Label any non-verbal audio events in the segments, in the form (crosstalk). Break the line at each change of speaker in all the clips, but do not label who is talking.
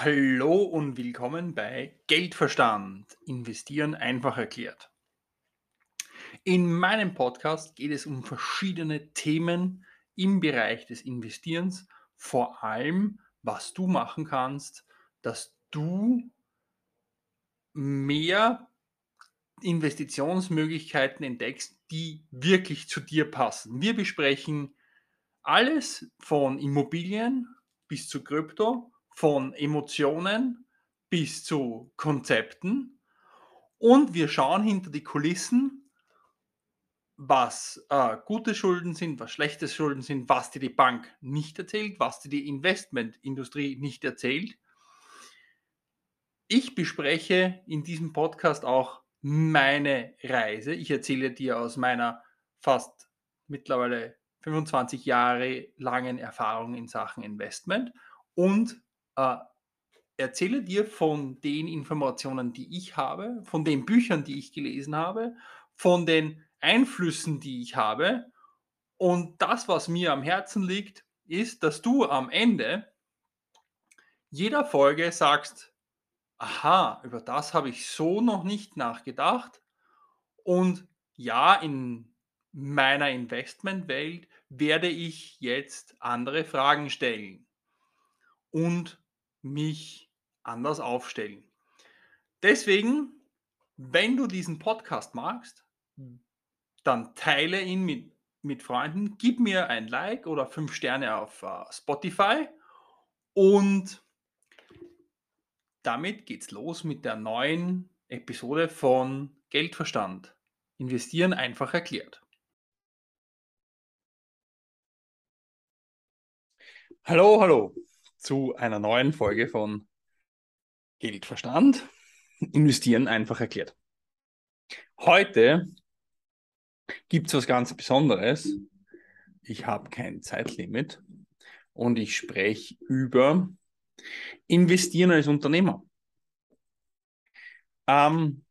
Hallo und willkommen bei Geldverstand. Investieren einfach erklärt. In meinem Podcast geht es um verschiedene Themen im Bereich des Investierens, vor allem was du machen kannst, dass du mehr Investitionsmöglichkeiten entdeckst, die wirklich zu dir passen. Wir besprechen alles von Immobilien bis zu Krypto, von Emotionen bis zu Konzepten und wir schauen hinter die Kulissen, was äh, gute Schulden sind, was schlechte Schulden sind, was dir die Bank nicht erzählt, was dir die Investmentindustrie nicht erzählt. Ich bespreche in diesem Podcast auch meine Reise. Ich erzähle dir aus meiner fast mittlerweile 25 Jahre langen Erfahrung in Sachen Investment und äh, erzähle dir von den Informationen, die ich habe, von den Büchern, die ich gelesen habe, von den Einflüssen, die ich habe. Und das, was mir am Herzen liegt, ist, dass du am Ende jeder Folge sagst, aha, über das habe ich so noch nicht nachgedacht. Und ja, in meiner Investmentwelt werde ich jetzt andere Fragen stellen und mich anders aufstellen. Deswegen, wenn du diesen Podcast magst, dann teile ihn mit, mit Freunden, gib mir ein Like oder fünf Sterne auf uh, Spotify und damit geht's los mit der neuen Episode von Geldverstand. Investieren einfach erklärt. Hallo, hallo zu einer neuen Folge von Geldverstand. Investieren (laughs) einfach erklärt. Heute gibt es was ganz Besonderes. Ich habe kein Zeitlimit und ich spreche über Investieren als Unternehmer. Ähm,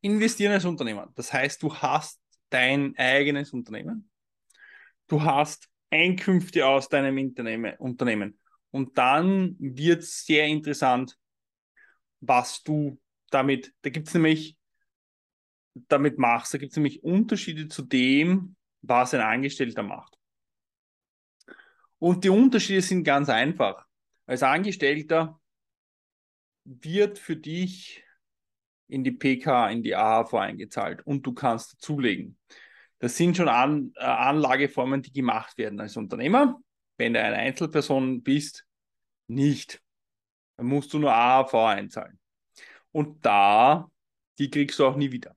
investieren als Unternehmer. Das heißt, du hast dein eigenes Unternehmen. Du hast Einkünfte aus deinem Unternehmen. Und dann wird es sehr interessant, was du damit, da gibt es nämlich, damit machst. Da gibt es nämlich Unterschiede zu dem, was ein Angestellter macht. Und die Unterschiede sind ganz einfach. Als Angestellter wird für dich in die PK, in die AHV eingezahlt und du kannst dazulegen. Das sind schon An äh, Anlageformen, die gemacht werden als Unternehmer. Wenn du eine Einzelperson bist, nicht. Dann musst du nur AHV einzahlen. Und da, die kriegst du auch nie wieder.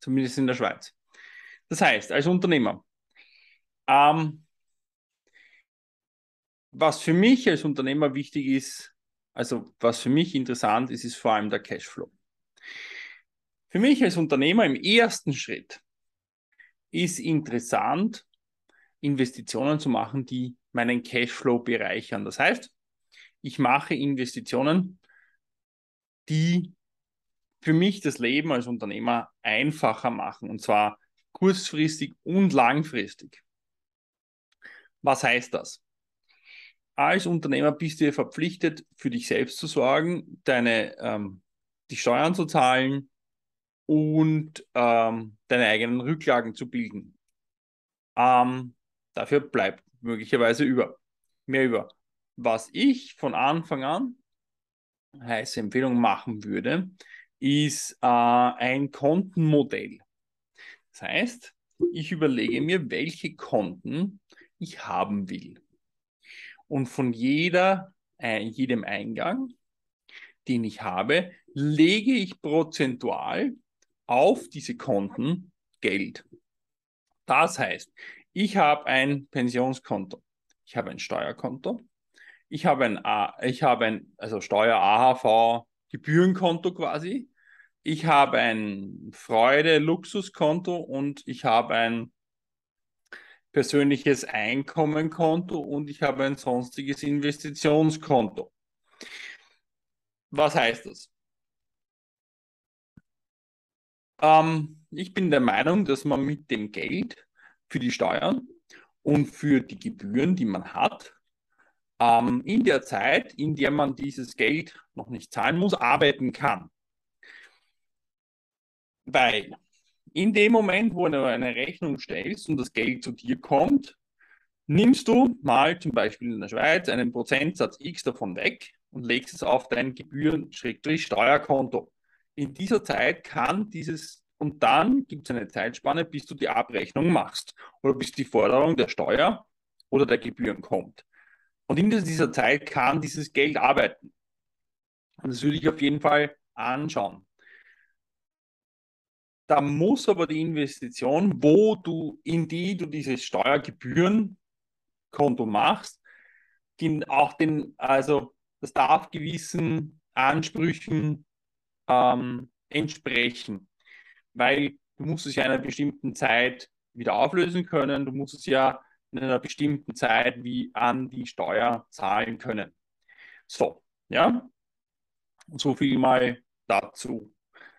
Zumindest in der Schweiz. Das heißt, als Unternehmer, ähm, was für mich als Unternehmer wichtig ist, also was für mich interessant ist, ist vor allem der Cashflow. Für mich als Unternehmer im ersten Schritt ist interessant, Investitionen zu machen, die meinen Cashflow bereichern. Das heißt, ich mache Investitionen, die für mich das Leben als Unternehmer einfacher machen, und zwar kurzfristig und langfristig. Was heißt das? Als Unternehmer bist du verpflichtet, für dich selbst zu sorgen, deine, ähm, die Steuern zu zahlen, und ähm, deine eigenen Rücklagen zu bilden. Ähm, dafür bleibt möglicherweise über, mehr über. Was ich von Anfang an, heiße Empfehlung machen würde, ist äh, ein Kontenmodell. Das heißt, ich überlege mir, welche Konten ich haben will. Und von jeder, äh, jedem Eingang, den ich habe, lege ich prozentual auf diese Konten Geld. Das heißt, ich habe ein Pensionskonto, ich habe ein Steuerkonto, ich habe ein, ich habe ein also Steuer AHV Gebührenkonto quasi, ich habe ein Freude Luxuskonto und ich habe ein persönliches Einkommenkonto und ich habe ein sonstiges Investitionskonto. Was heißt das? Ähm, ich bin der Meinung, dass man mit dem Geld für die Steuern und für die Gebühren, die man hat, ähm, in der Zeit, in der man dieses Geld noch nicht zahlen muss, arbeiten kann. Weil in dem Moment, wo du eine Rechnung stellst und das Geld zu dir kommt, nimmst du mal zum Beispiel in der Schweiz einen Prozentsatz X davon weg und legst es auf dein Gebühren-Steuerkonto. In dieser Zeit kann dieses, und dann gibt es eine Zeitspanne, bis du die Abrechnung machst oder bis die Forderung der Steuer oder der Gebühren kommt. Und in dieser Zeit kann dieses Geld arbeiten. Und das würde ich auf jeden Fall anschauen. Da muss aber die Investition, wo du, in die du dieses Steuergebührenkonto machst, auch den, also das darf gewissen Ansprüchen ähm, entsprechen. Weil du musst es ja in einer bestimmten Zeit wieder auflösen können, du musst es ja in einer bestimmten Zeit wie an die Steuer zahlen können. So, ja, so viel mal dazu.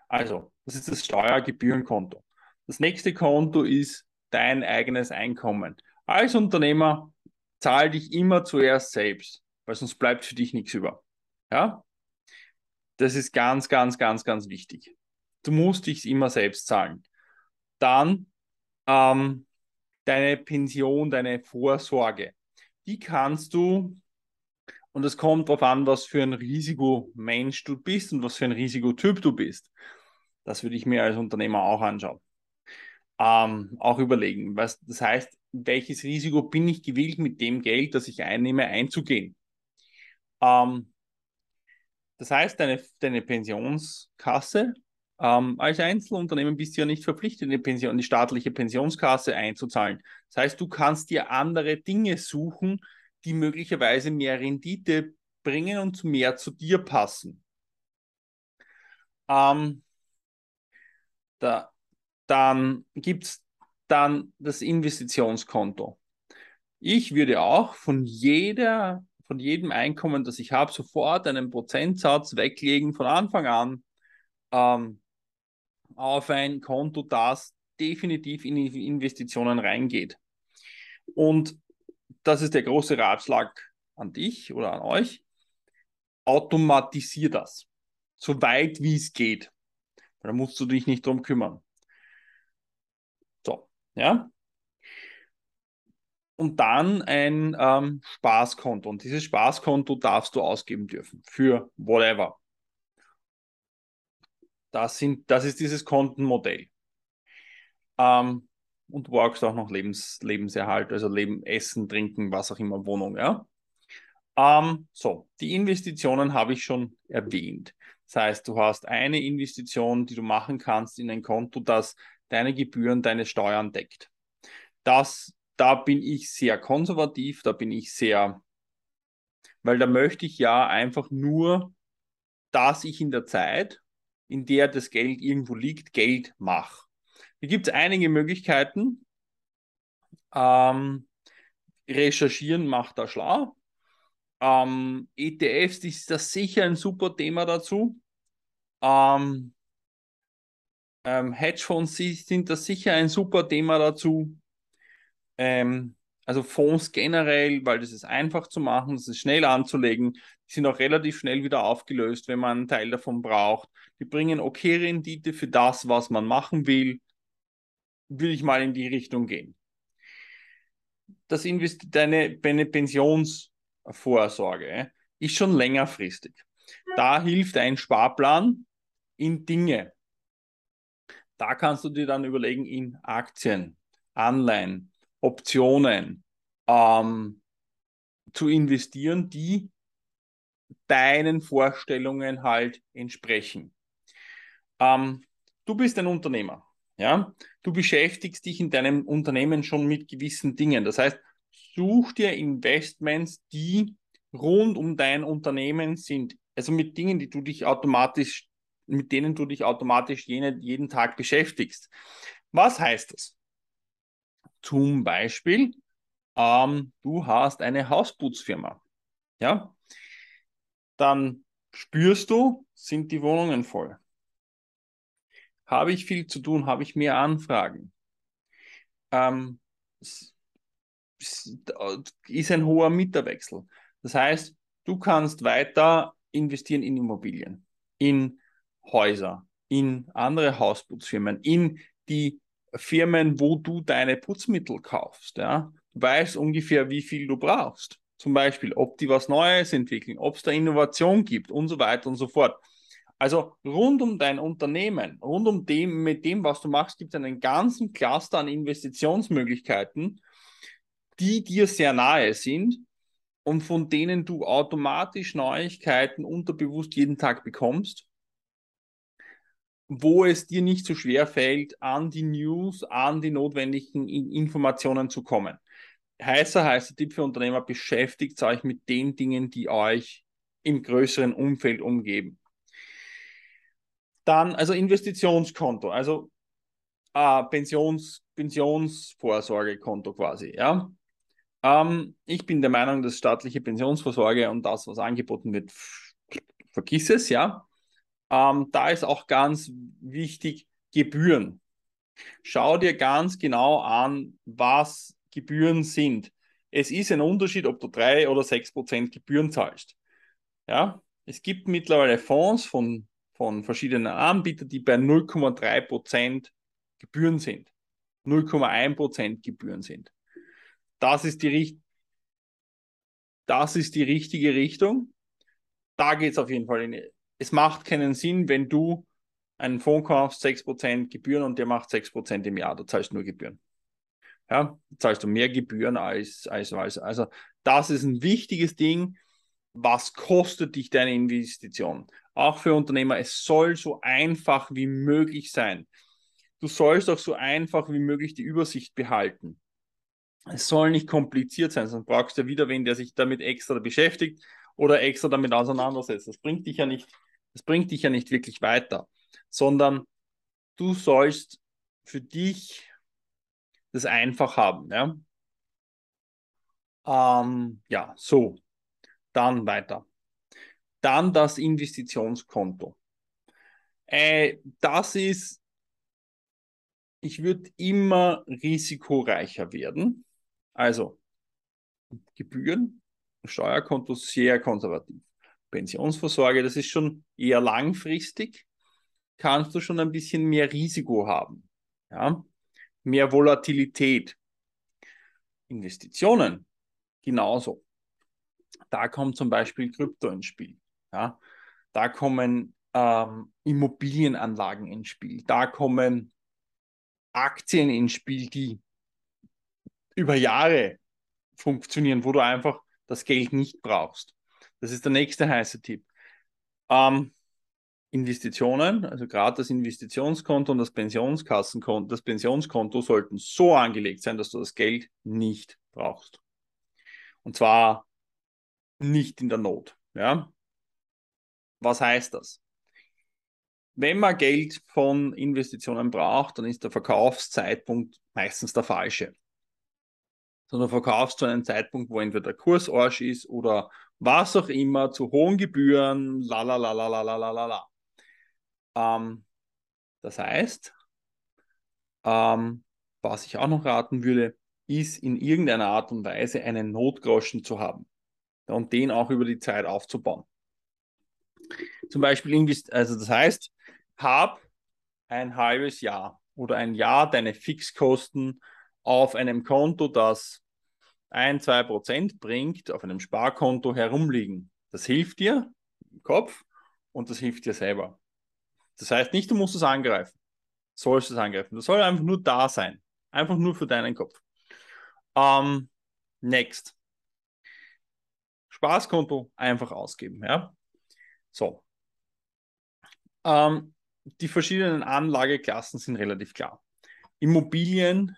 Also, das ist das Steuergebührenkonto. Das nächste Konto ist dein eigenes Einkommen. Als Unternehmer zahl dich immer zuerst selbst, weil sonst bleibt für dich nichts über. Ja? Das ist ganz, ganz, ganz, ganz wichtig. Du musst dich immer selbst zahlen. Dann ähm, deine Pension, deine Vorsorge. Die kannst du, und es kommt darauf an, was für ein Risikomensch du bist und was für ein Risikotyp du bist. Das würde ich mir als Unternehmer auch anschauen. Ähm, auch überlegen. Was, das heißt, welches Risiko bin ich gewillt, mit dem Geld, das ich einnehme, einzugehen? Ähm, das heißt, deine, deine Pensionskasse ähm, als Einzelunternehmen bist du ja nicht verpflichtet, die, Pension, die staatliche Pensionskasse einzuzahlen. Das heißt, du kannst dir andere Dinge suchen, die möglicherweise mehr Rendite bringen und mehr zu dir passen. Ähm, da, dann gibt es dann das Investitionskonto. Ich würde auch von jeder, von jedem Einkommen, das ich habe, sofort einen Prozentsatz weglegen von Anfang an ähm, auf ein Konto, das definitiv in Investitionen reingeht. Und das ist der große Ratschlag an dich oder an euch. Automatisier das, so weit wie es geht. Da musst du dich nicht drum kümmern. So, ja. Und dann ein ähm, Spaßkonto. Und dieses Spaßkonto darfst du ausgeben dürfen für whatever. Das, sind, das ist dieses Kontenmodell. Ähm, und workst auch noch Lebens, Lebenserhalt, also Leben, Essen, Trinken, was auch immer, Wohnung, ja. Ähm, so, die Investitionen habe ich schon erwähnt. Das heißt, du hast eine Investition, die du machen kannst in ein Konto, das deine Gebühren, deine Steuern deckt. Das, da bin ich sehr konservativ, da bin ich sehr, weil da möchte ich ja einfach nur, dass ich in der Zeit, in der das Geld irgendwo liegt, Geld mache. Hier gibt es einige Möglichkeiten. Ähm, recherchieren macht da schlau. Ähm, ETFs ist das sicher ein super Thema dazu. Ähm, ähm, Hedgefonds sind das sicher ein super Thema dazu. Ähm, also Fonds generell, weil das ist einfach zu machen, das ist schnell anzulegen, die sind auch relativ schnell wieder aufgelöst, wenn man einen Teil davon braucht. Die bringen okay Rendite für das, was man machen will. Würde ich mal in die Richtung gehen. Das Invest deine, deine Pensionsvorsorge ist schon längerfristig. Da hilft ein Sparplan in Dinge. Da kannst du dir dann überlegen in Aktien, Anleihen, Optionen ähm, zu investieren, die deinen Vorstellungen halt entsprechen. Ähm, du bist ein Unternehmer, ja. Du beschäftigst dich in deinem Unternehmen schon mit gewissen Dingen. Das heißt, such dir Investments, die rund um dein Unternehmen sind. Also mit Dingen, die du dich automatisch, mit denen du dich automatisch jene, jeden Tag beschäftigst. Was heißt das? Zum Beispiel, ähm, du hast eine Hausputzfirma. Ja, dann spürst du, sind die Wohnungen voll. Habe ich viel zu tun? Habe ich mehr Anfragen? Ähm, ist ein hoher Mieterwechsel. Das heißt, du kannst weiter investieren in Immobilien, in Häuser, in andere Hausputzfirmen, in die Firmen, wo du deine Putzmittel kaufst. Ja? Du weißt ungefähr, wie viel du brauchst. Zum Beispiel, ob die was Neues entwickeln, ob es da Innovation gibt und so weiter und so fort. Also rund um dein Unternehmen, rund um dem, mit dem, was du machst, gibt es einen ganzen Cluster an Investitionsmöglichkeiten, die dir sehr nahe sind und von denen du automatisch Neuigkeiten unterbewusst jeden Tag bekommst, wo es dir nicht so schwer fällt, an die News, an die notwendigen Informationen zu kommen. Heißer, heißer Tipp für Unternehmer, beschäftigt euch mit den Dingen, die euch im größeren Umfeld umgeben. Dann, also Investitionskonto, also äh, Pensions, Pensionsvorsorgekonto quasi, ja. Ähm, ich bin der Meinung, dass staatliche Pensionsvorsorge und das, was angeboten wird, vergiss es, ja. Ähm, da ist auch ganz wichtig Gebühren. Schau dir ganz genau an, was Gebühren sind. Es ist ein Unterschied, ob du drei oder sechs Prozent Gebühren zahlst. Ja, es gibt mittlerweile Fonds von, von verschiedenen Anbietern, die bei 0,3 Prozent Gebühren sind. 0,1 Prozent Gebühren sind. Das ist die, das ist die richtige Richtung. Da geht es auf jeden Fall in. Es macht keinen Sinn, wenn du einen Fonds kaufst, 6% Gebühren und der macht 6% im Jahr. Du zahlst nur Gebühren. Ja, zahlst du mehr Gebühren als, als, als. Also, das ist ein wichtiges Ding. Was kostet dich deine Investition? Auch für Unternehmer, es soll so einfach wie möglich sein. Du sollst auch so einfach wie möglich die Übersicht behalten es soll nicht kompliziert sein, sonst brauchst du ja wieder wen, der sich damit extra beschäftigt oder extra damit auseinandersetzt. Das bringt dich ja nicht, das bringt dich ja nicht wirklich weiter, sondern du sollst für dich das einfach haben. Ja, ähm, ja so. Dann weiter. Dann das Investitionskonto. Äh, das ist, ich würde immer risikoreicher werden. Also Gebühren, Steuerkonto sehr konservativ. Pensionsvorsorge, das ist schon eher langfristig, kannst du schon ein bisschen mehr Risiko haben. Ja? Mehr Volatilität. Investitionen genauso. Da kommt zum Beispiel Krypto ins Spiel. Ja? Da kommen ähm, Immobilienanlagen ins Spiel. Da kommen Aktien ins Spiel, die über Jahre funktionieren, wo du einfach das Geld nicht brauchst. Das ist der nächste heiße Tipp. Ähm, Investitionen, also gerade das Investitionskonto und das Pensionskassenkonto, das Pensionskonto sollten so angelegt sein, dass du das Geld nicht brauchst. Und zwar nicht in der Not. Ja? Was heißt das? Wenn man Geld von Investitionen braucht, dann ist der Verkaufszeitpunkt meistens der falsche sondern verkaufst zu einem Zeitpunkt, wo entweder der Kurs Arsch ist oder was auch immer, zu hohen Gebühren, la la la la la la la la. Ähm, das heißt, ähm, was ich auch noch raten würde, ist in irgendeiner Art und Weise einen Notgroschen zu haben und den auch über die Zeit aufzubauen. Zum Beispiel, also das heißt, hab ein halbes Jahr oder ein Jahr deine Fixkosten auf einem Konto, das ein, zwei Prozent bringt, auf einem Sparkonto herumliegen. Das hilft dir im Kopf und das hilft dir selber. Das heißt nicht, du musst es angreifen. Sollst es angreifen. Das soll einfach nur da sein. Einfach nur für deinen Kopf. Ähm, next. Spaßkonto einfach ausgeben. Ja? So. Ähm, die verschiedenen Anlageklassen sind relativ klar. Immobilien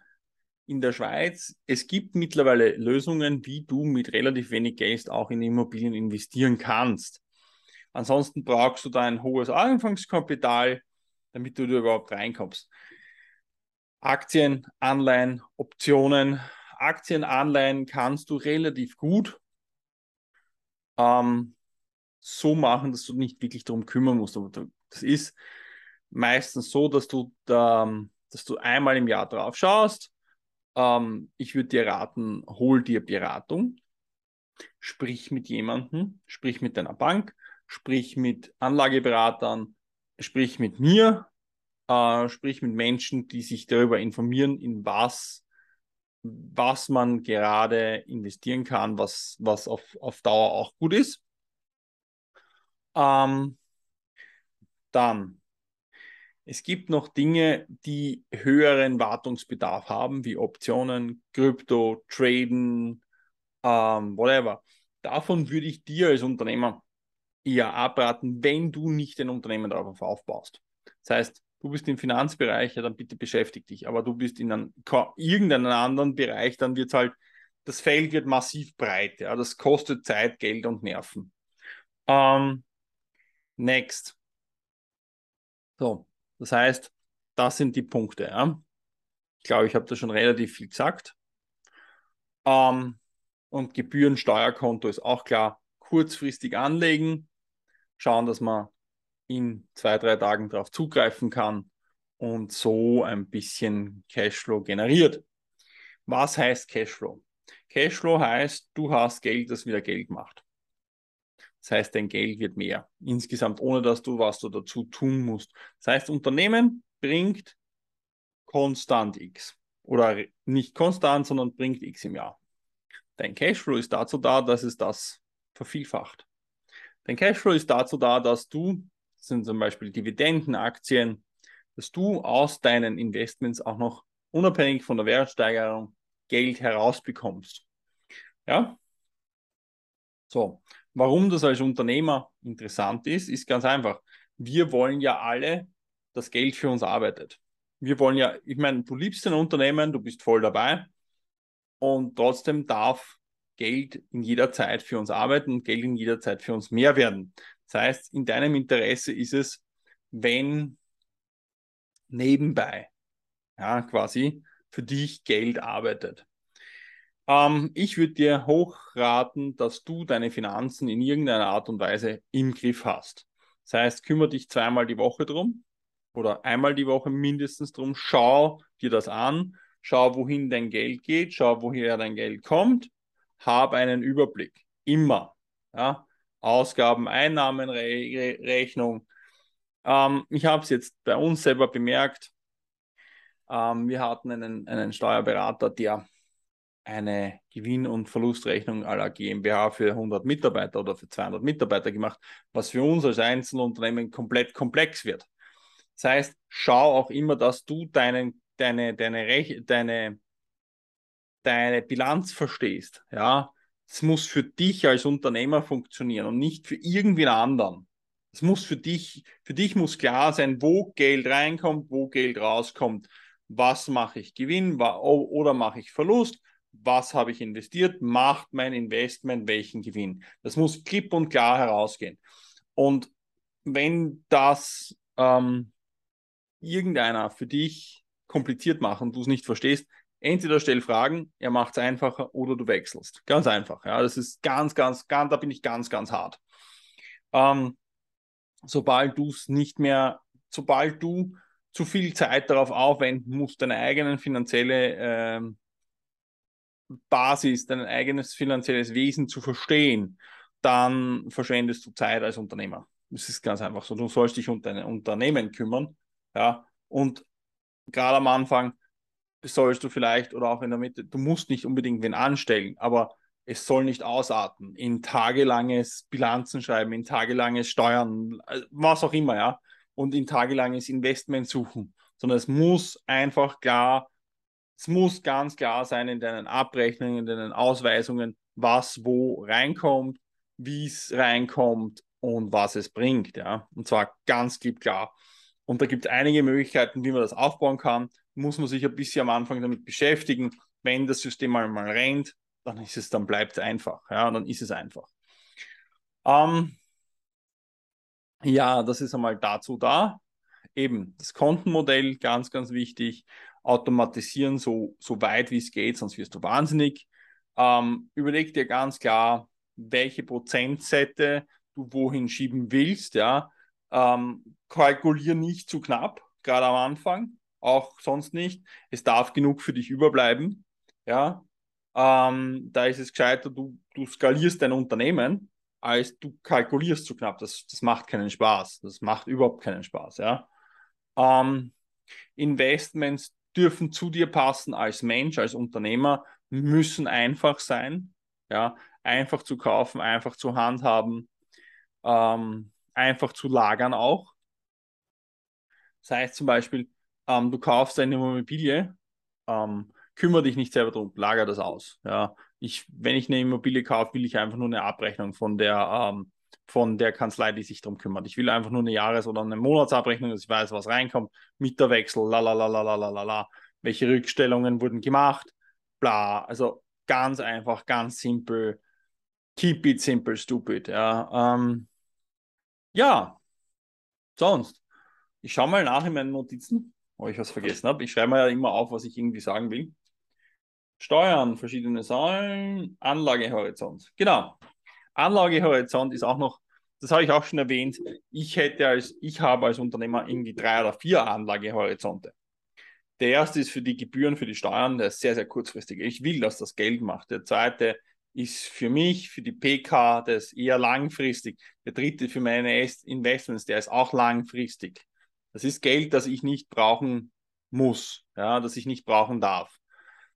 in der Schweiz. Es gibt mittlerweile Lösungen, wie du mit relativ wenig Geld auch in Immobilien investieren kannst. Ansonsten brauchst du da ein hohes Anfangskapital, damit du da überhaupt reinkommst. Aktien, Anleihen, Optionen. Aktien, Anleihen kannst du relativ gut ähm, so machen, dass du nicht wirklich darum kümmern musst. Das ist meistens so, dass du, da, dass du einmal im Jahr drauf schaust, ähm, ich würde dir raten, hol dir Beratung. Sprich mit jemandem, sprich mit deiner Bank, sprich mit Anlageberatern, sprich mit mir, äh, sprich mit Menschen, die sich darüber informieren, in was, was man gerade investieren kann, was, was auf, auf Dauer auch gut ist. Ähm, dann, es gibt noch Dinge, die höheren Wartungsbedarf haben, wie Optionen, Krypto, Traden, ähm, whatever. Davon würde ich dir als Unternehmer eher abraten, wenn du nicht ein Unternehmen darauf aufbaust. Das heißt, du bist im Finanzbereich, ja, dann bitte beschäftige dich. Aber du bist in einem, irgendeinem anderen Bereich, dann wird es halt, das Feld wird massiv breit. Ja, das kostet Zeit, Geld und Nerven. Ähm, next. So, das heißt, das sind die Punkte. Ja. Ich glaube, ich habe da schon relativ viel gesagt. Ähm, und Gebührensteuerkonto ist auch klar. Kurzfristig anlegen, schauen, dass man in zwei, drei Tagen darauf zugreifen kann und so ein bisschen Cashflow generiert. Was heißt Cashflow? Cashflow heißt, du hast Geld, das wieder Geld macht. Das heißt, dein Geld wird mehr. Insgesamt, ohne dass du was du dazu tun musst. Das heißt, Unternehmen bringt konstant X. Oder nicht konstant, sondern bringt X im Jahr. Dein Cashflow ist dazu da, dass es das vervielfacht. Dein Cashflow ist dazu da, dass du, das sind zum Beispiel Dividenden, Aktien, dass du aus deinen Investments auch noch unabhängig von der Wertsteigerung Geld herausbekommst. Ja? So, warum das als Unternehmer interessant ist, ist ganz einfach. Wir wollen ja alle, dass Geld für uns arbeitet. Wir wollen ja, ich meine, du liebst ein Unternehmen, du bist voll dabei und trotzdem darf Geld in jeder Zeit für uns arbeiten und Geld in jeder Zeit für uns mehr werden. Das heißt, in deinem Interesse ist es, wenn nebenbei, ja, quasi für dich Geld arbeitet. Ähm, ich würde dir hochraten, dass du deine Finanzen in irgendeiner Art und Weise im Griff hast. Das heißt, kümmere dich zweimal die Woche drum oder einmal die Woche mindestens drum. Schau dir das an, schau, wohin dein Geld geht, schau, woher dein Geld kommt habe einen Überblick. Immer. Ja? Ausgaben, Einnahmen, Re Re Rechnung. Ähm, ich habe es jetzt bei uns selber bemerkt. Ähm, wir hatten einen, einen Steuerberater, der eine Gewinn- und Verlustrechnung aller GmbH für 100 Mitarbeiter oder für 200 Mitarbeiter gemacht, was für uns als Einzelunternehmen komplett komplex wird. Das heißt, schau auch immer, dass du deinen, deine, deine, deine deine Bilanz verstehst, ja, es muss für dich als Unternehmer funktionieren und nicht für irgendwen anderen. Es muss für dich, für dich muss klar sein, wo Geld reinkommt, wo Geld rauskommt. Was mache ich Gewinn oder mache ich Verlust? Was habe ich investiert? Macht mein Investment welchen Gewinn? Das muss klipp und klar herausgehen. Und wenn das ähm, irgendeiner für dich kompliziert macht und du es nicht verstehst, entweder stell Fragen, er macht es einfacher oder du wechselst. Ganz einfach. Ja, das ist ganz, ganz, ganz, da bin ich ganz, ganz hart. Ähm, sobald du es nicht mehr, sobald du zu viel Zeit darauf aufwenden musst, deine eigenen finanzielle ähm, Basis, dein eigenes finanzielles Wesen zu verstehen, dann verschwendest du Zeit als Unternehmer. Das ist ganz einfach so. Du sollst dich um dein Unternehmen kümmern. Ja, und gerade am Anfang sollst du vielleicht oder auch in der Mitte, du musst nicht unbedingt wen anstellen, aber es soll nicht ausarten in tagelanges Bilanzen schreiben, in tagelanges Steuern, äh, was auch immer, ja, und in tagelanges Investment suchen, sondern es muss einfach klar, es muss ganz klar sein in deinen Abrechnungen, in deinen Ausweisungen, was wo reinkommt, wie es reinkommt und was es bringt, ja, und zwar ganz klipp klar. Und da gibt es einige Möglichkeiten, wie man das aufbauen kann muss man sich ein bisschen am Anfang damit beschäftigen. Wenn das System mal, mal rennt, dann ist es, dann bleibt es einfach. Ja, dann ist es einfach. Ähm, ja, das ist einmal dazu da. Eben das Kontenmodell, ganz, ganz wichtig. Automatisieren so, so weit wie es geht, sonst wirst du wahnsinnig. Ähm, überleg dir ganz klar, welche Prozentsätze du wohin schieben willst. Ja. Ähm, kalkulier nicht zu knapp, gerade am Anfang auch sonst nicht. Es darf genug für dich überbleiben. Ja. Ähm, da ist es gescheiter, du, du skalierst dein Unternehmen, als du kalkulierst zu knapp. Das, das macht keinen Spaß. Das macht überhaupt keinen Spaß. Ja? Ähm, Investments dürfen zu dir passen als Mensch, als Unternehmer, müssen einfach sein. Ja? Einfach zu kaufen, einfach zu handhaben, ähm, einfach zu lagern auch. Das heißt zum Beispiel, ähm, du kaufst eine Immobilie, ähm, kümmere dich nicht selber darum, lager das aus. Ja. Ich, wenn ich eine Immobilie kaufe, will ich einfach nur eine Abrechnung von der, ähm, von der Kanzlei, die sich darum kümmert. Ich will einfach nur eine Jahres- oder eine Monatsabrechnung, dass ich weiß, was reinkommt, Mieterwechsel, la la la la la la la, welche Rückstellungen wurden gemacht, bla. Also ganz einfach, ganz simpel. Keep it simple, stupid. Ja, ähm, ja. sonst. Ich schaue mal nach in meinen Notizen, ob ich was vergessen habe. Ich schreibe mir ja immer auf, was ich irgendwie sagen will. Steuern, verschiedene Säulen, Anlagehorizont. Genau. Anlagehorizont ist auch noch, das habe ich auch schon erwähnt. Ich hätte als, ich habe als Unternehmer irgendwie drei oder vier Anlagehorizonte. Der erste ist für die Gebühren, für die Steuern, der ist sehr, sehr kurzfristig. Ich will, dass das Geld macht. Der zweite ist für mich, für die PK, der ist eher langfristig. Der dritte für meine Investments, der ist auch langfristig. Das ist Geld, das ich nicht brauchen muss, ja, das ich nicht brauchen darf.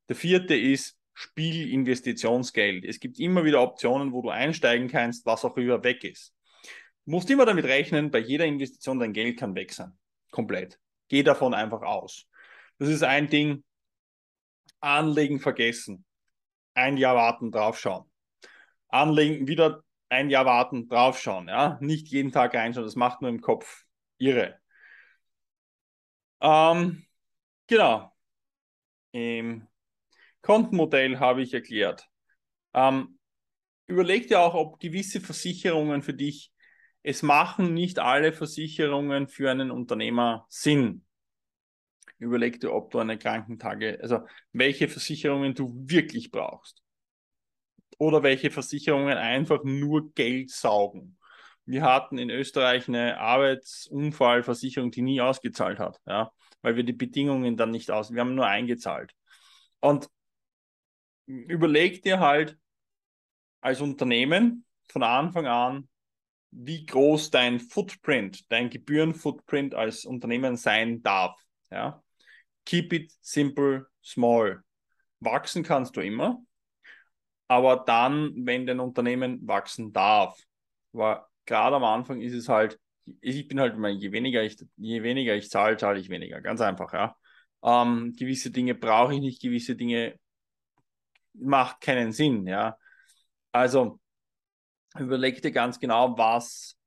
Der vierte ist Spielinvestitionsgeld. Es gibt immer wieder Optionen, wo du einsteigen kannst, was auch über weg ist. Du musst immer damit rechnen, bei jeder Investition dein Geld kann weg sein. Komplett. Geh davon einfach aus. Das ist ein Ding. Anlegen vergessen. Ein Jahr warten, draufschauen. Anlegen, wieder ein Jahr warten, draufschauen. Ja? Nicht jeden Tag reinschauen, das macht nur im Kopf irre. Ähm, genau. Im Kontenmodell habe ich erklärt. Ähm, überleg dir auch, ob gewisse Versicherungen für dich, es machen nicht alle Versicherungen für einen Unternehmer Sinn. Überleg dir, ob du eine Krankentage, also welche Versicherungen du wirklich brauchst. Oder welche Versicherungen einfach nur Geld saugen. Wir hatten in Österreich eine Arbeitsunfallversicherung, die nie ausgezahlt hat, ja, weil wir die Bedingungen dann nicht aus, wir haben nur eingezahlt. Und überleg dir halt als Unternehmen von Anfang an, wie groß dein Footprint, dein Gebührenfootprint als Unternehmen sein darf. Ja? Keep it simple, small. Wachsen kannst du immer, aber dann, wenn dein Unternehmen wachsen darf. Aber gerade am Anfang ist es halt, ich bin halt, je weniger ich, je weniger ich zahle, zahle ich weniger. Ganz einfach, ja. Ähm, gewisse Dinge brauche ich nicht, gewisse Dinge macht keinen Sinn, ja. Also überleg dir ganz genau, was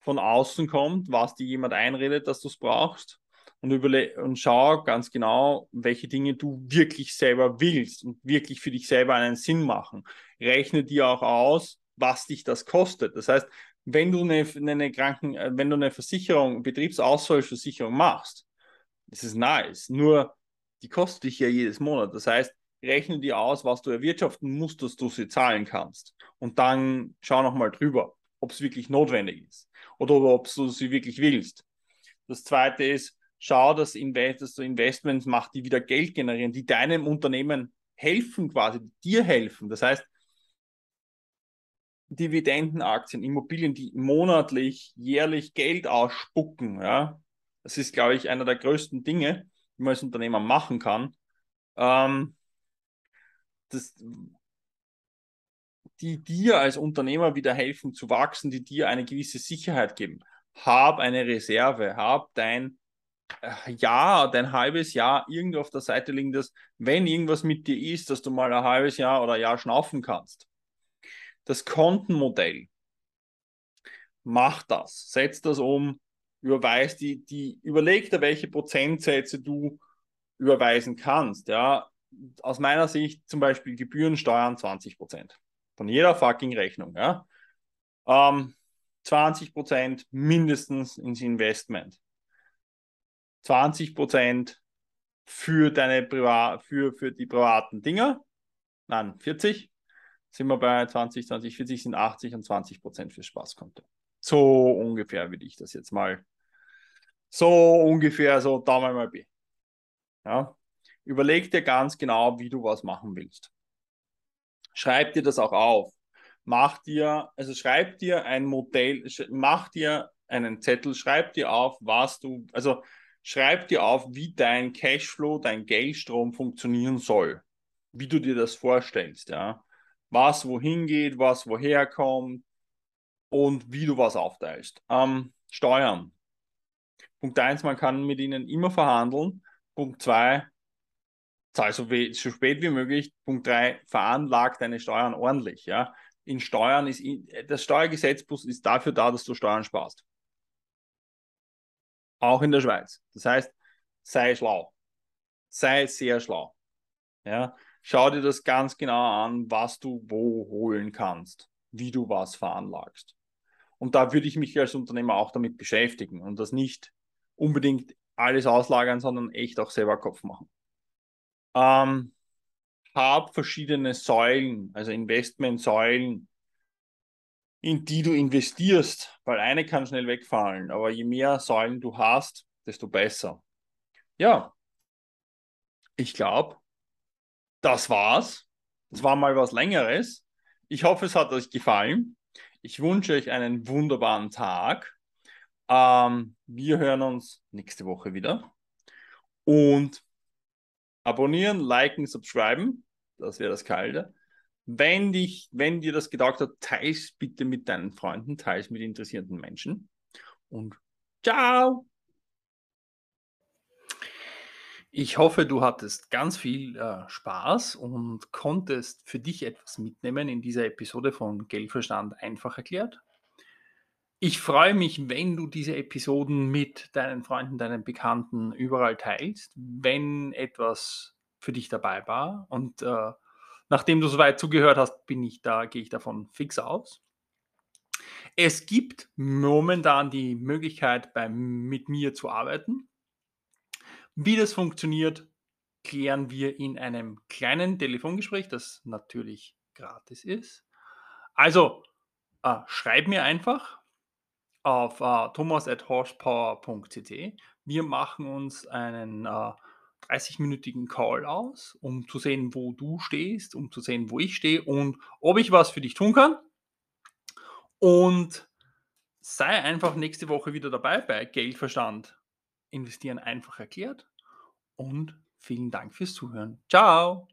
von außen kommt, was dir jemand einredet, dass du es brauchst und, überle und schau ganz genau, welche Dinge du wirklich selber willst und wirklich für dich selber einen Sinn machen. Rechne dir auch aus, was dich das kostet. Das heißt, wenn du eine, eine Kranken, äh, wenn du eine Versicherung, Betriebsausfallversicherung machst, das ist nice. Nur die kostet dich ja jedes Monat. Das heißt, rechne dir aus, was du erwirtschaften musst, dass du sie zahlen kannst. Und dann schau nochmal drüber, ob es wirklich notwendig ist oder ob du sie wirklich willst. Das zweite ist, schau, dass, Invest dass du Investments machst, die wieder Geld generieren, die deinem Unternehmen helfen, quasi, dir helfen. Das heißt, Dividendenaktien, Immobilien, die monatlich, jährlich Geld ausspucken. Ja? Das ist, glaube ich, einer der größten Dinge, die man als Unternehmer machen kann. Ähm, das, die dir als Unternehmer wieder helfen zu wachsen, die dir eine gewisse Sicherheit geben. Hab eine Reserve, hab dein äh, Jahr, dein halbes Jahr irgendwo auf der Seite liegen, dass wenn irgendwas mit dir ist, dass du mal ein halbes Jahr oder ein Jahr schnaufen kannst das Kontenmodell. Mach das, setz das um, überweist die, die, überleg dir, welche Prozentsätze du überweisen kannst. Ja, aus meiner Sicht zum Beispiel Gebührensteuern 20 Prozent von jeder fucking Rechnung. Ja, ähm, 20 Prozent mindestens ins Investment. 20 Prozent für für, für die privaten Dinger. Nein, 40 sind wir bei 20, 20, 40 sind 80 und 20 Prozent fürs Spaßkonto. So ungefähr würde ich das jetzt mal. So ungefähr, so Daumen mal B. Ja. Überleg dir ganz genau, wie du was machen willst. schreib dir das auch auf. Mach dir, also schreib dir ein Modell, mach dir einen Zettel, schreib dir auf, was du, also schreib dir auf, wie dein Cashflow, dein Geldstrom funktionieren soll. Wie du dir das vorstellst, ja. Was wohin geht, was woher kommt und wie du was aufteilst. Ähm, Steuern. Punkt 1, man kann mit ihnen immer verhandeln. Punkt 2, zahl so, so spät wie möglich. Punkt 3, veranlag deine Steuern ordentlich. Ja? In Steuern ist das Steuergesetzbuch ist dafür da, dass du Steuern sparst. Auch in der Schweiz. Das heißt, sei schlau. Sei sehr schlau. Ja? Schau dir das ganz genau an, was du wo holen kannst, wie du was veranlagst. Und da würde ich mich als Unternehmer auch damit beschäftigen und das nicht unbedingt alles auslagern, sondern echt auch selber Kopf machen. Ähm, hab verschiedene Säulen, also Investmentsäulen, in die du investierst, weil eine kann schnell wegfallen, aber je mehr Säulen du hast, desto besser. Ja, ich glaube, das war's. Das war mal was Längeres. Ich hoffe, es hat euch gefallen. Ich wünsche euch einen wunderbaren Tag. Ähm, wir hören uns nächste Woche wieder. Und abonnieren, liken, subscriben. Das wäre das Kalte. Wenn, dich, wenn dir das gedacht hat, teils bitte mit deinen Freunden, teils mit interessierten Menschen. Und ciao! Ich hoffe, du hattest ganz viel äh, Spaß und konntest für dich etwas mitnehmen in dieser Episode von Geldverstand einfach erklärt. Ich freue mich, wenn du diese Episoden mit deinen Freunden, deinen Bekannten überall teilst, wenn etwas für dich dabei war. Und äh, nachdem du soweit zugehört hast, bin ich da, gehe ich davon fix aus. Es gibt momentan die Möglichkeit, bei, mit mir zu arbeiten. Wie das funktioniert, klären wir in einem kleinen Telefongespräch, das natürlich gratis ist. Also äh, schreib mir einfach auf äh, thomas.horsepower.cc. Wir machen uns einen äh, 30-minütigen Call aus, um zu sehen, wo du stehst, um zu sehen, wo ich stehe und ob ich was für dich tun kann. Und sei einfach nächste Woche wieder dabei bei Geldverstand investieren einfach erklärt. Und vielen Dank fürs Zuhören. Ciao!